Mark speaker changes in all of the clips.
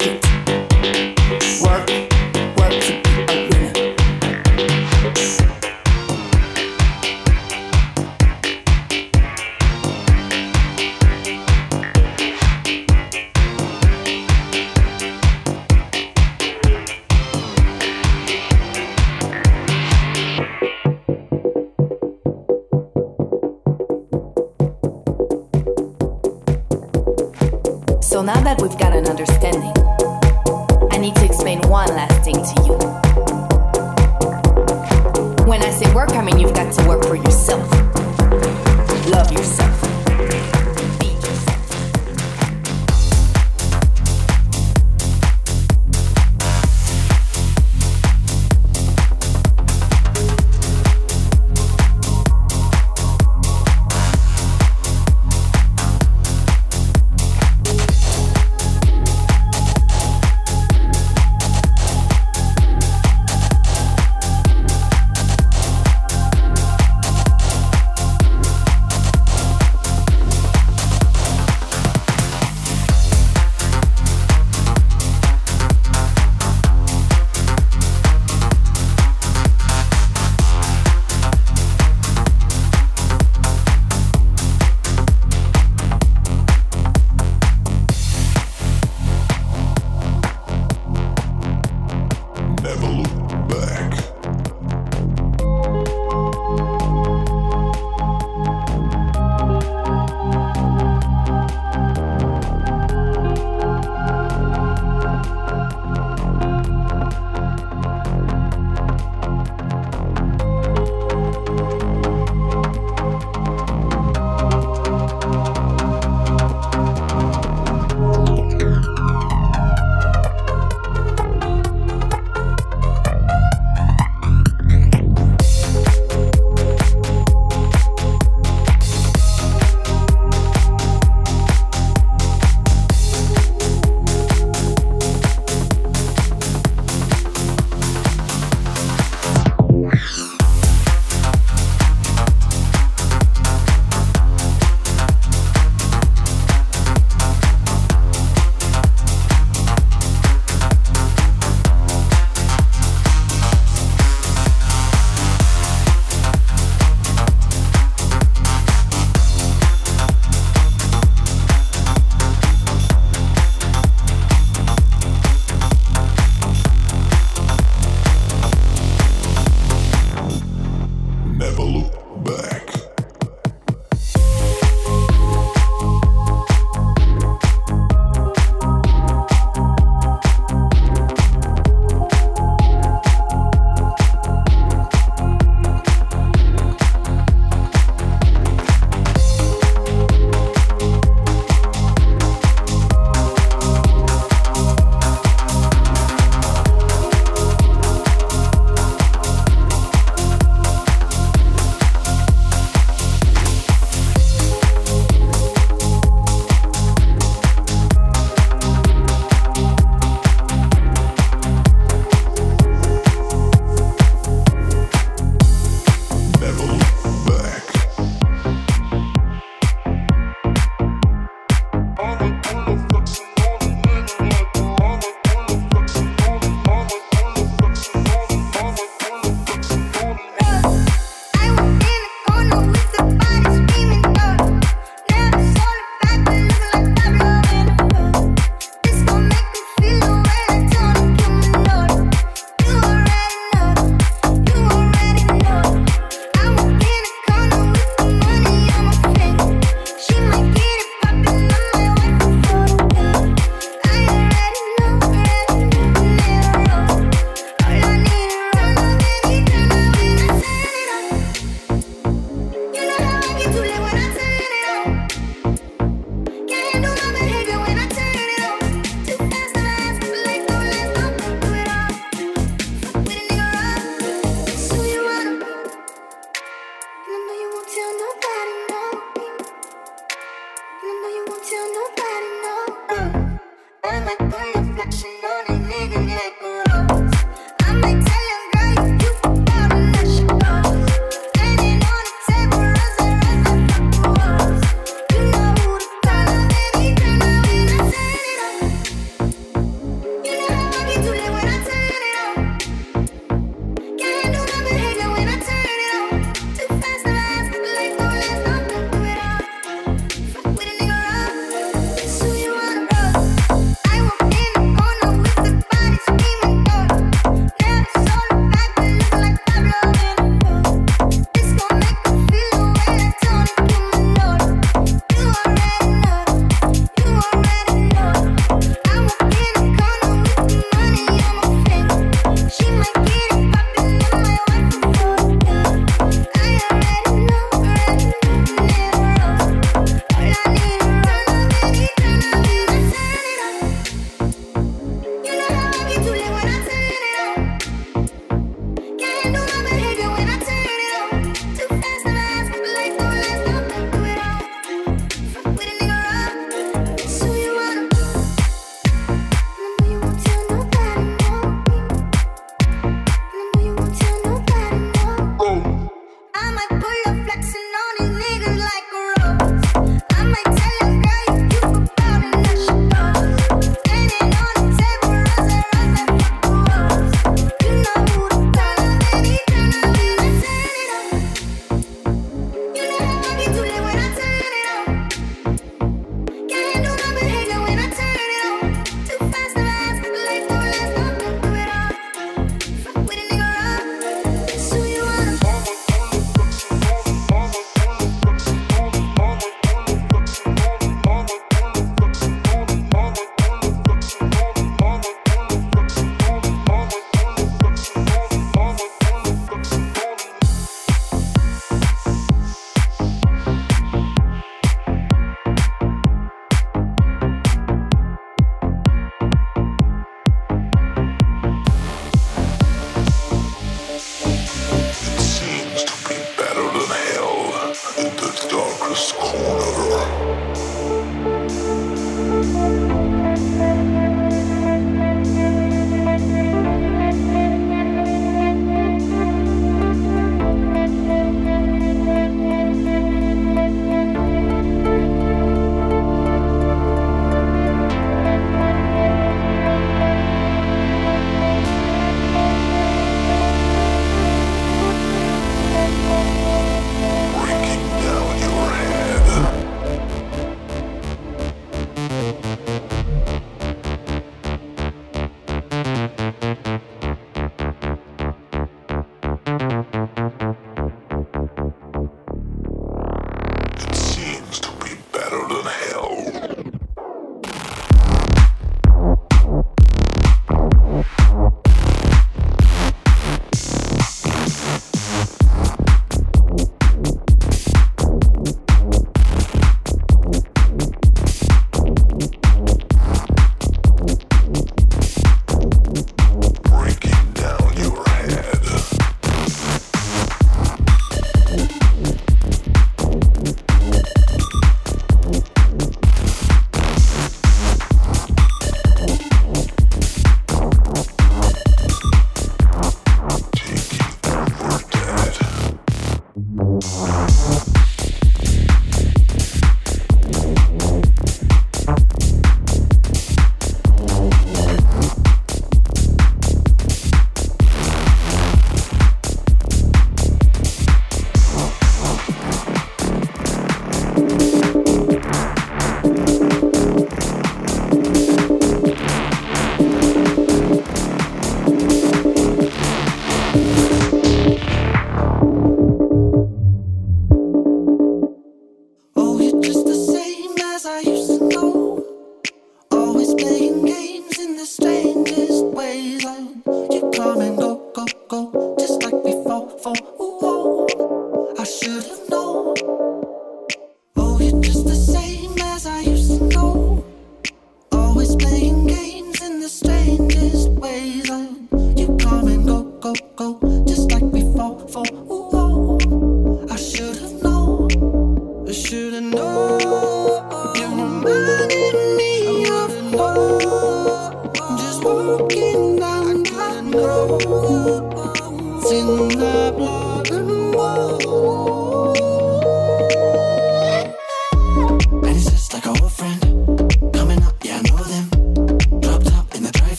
Speaker 1: work.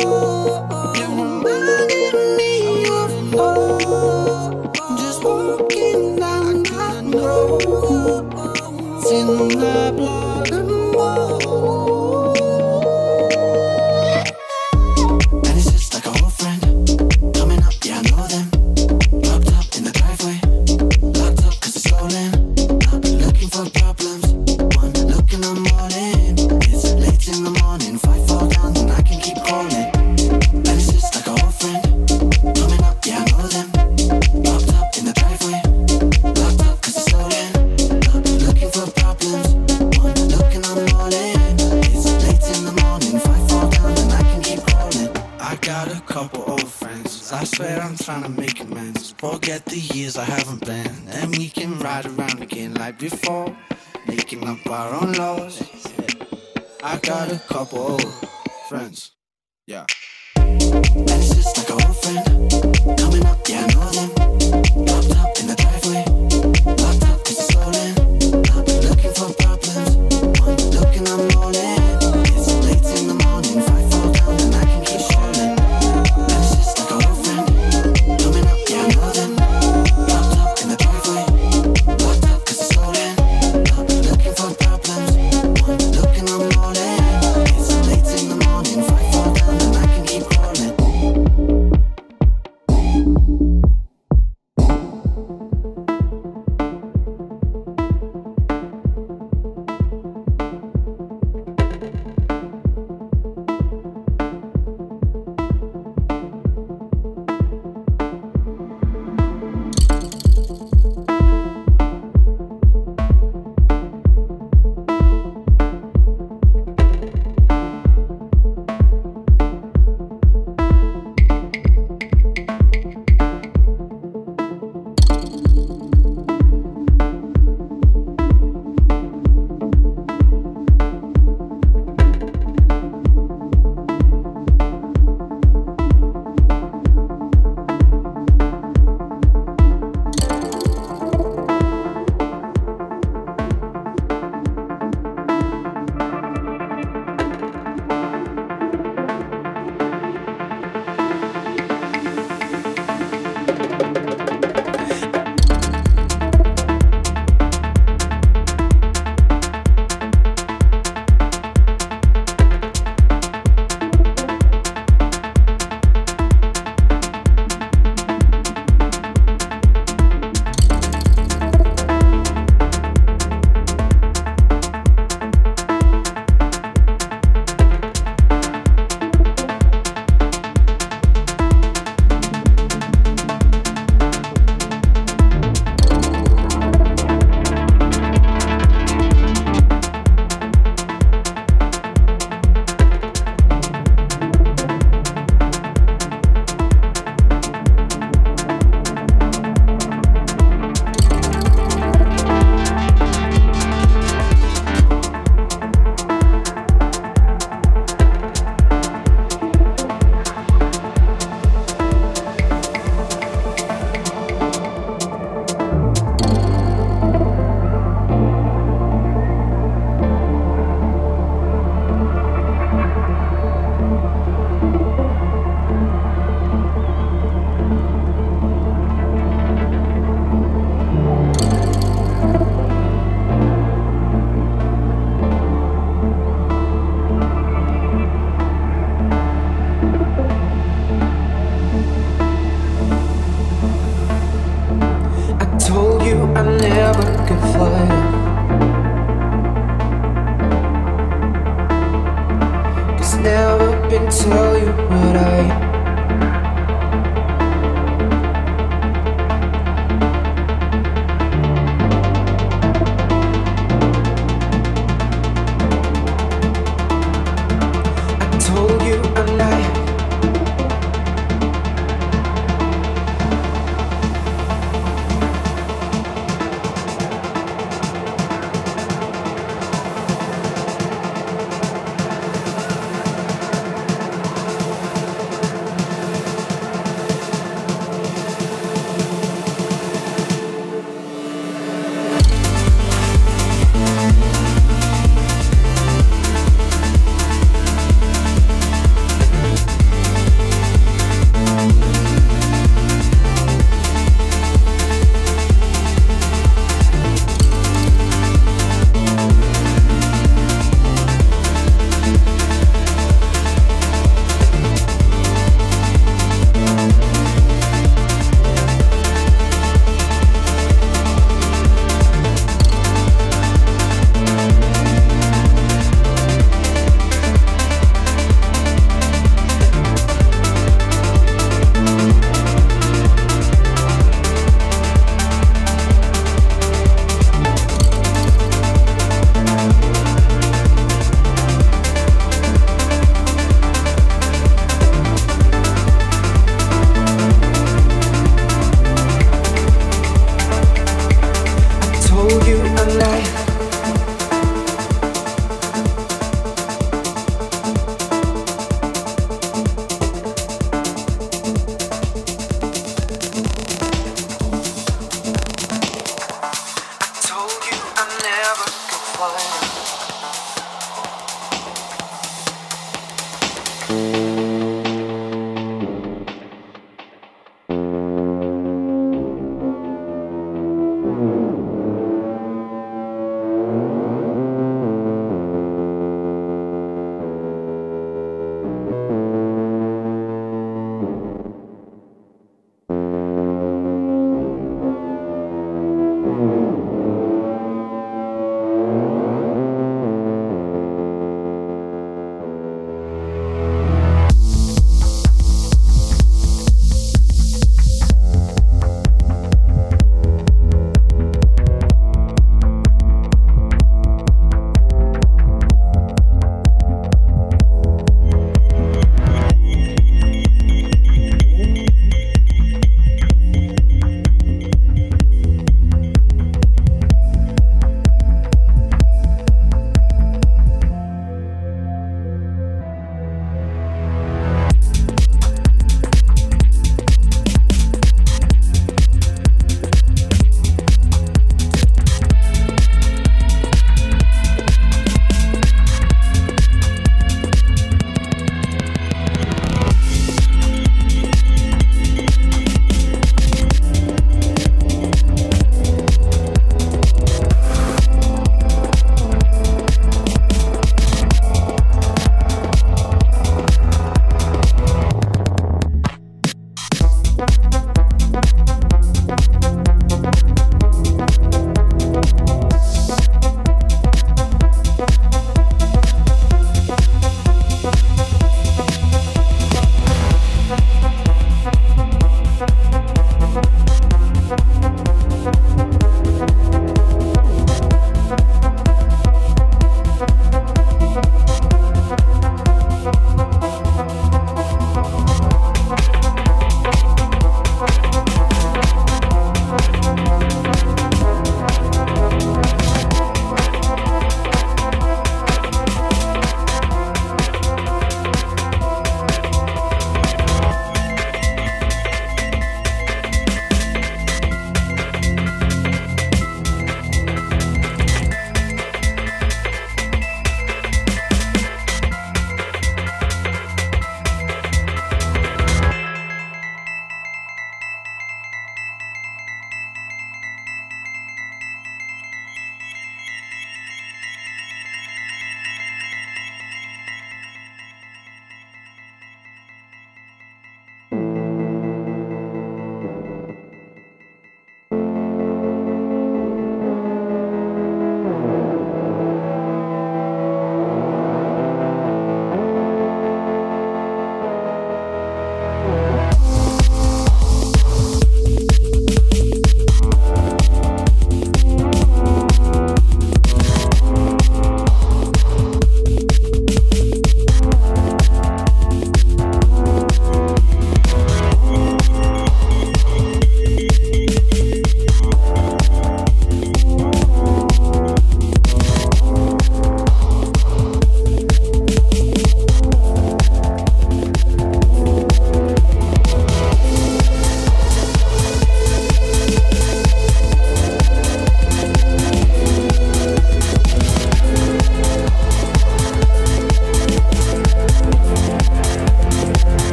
Speaker 2: It's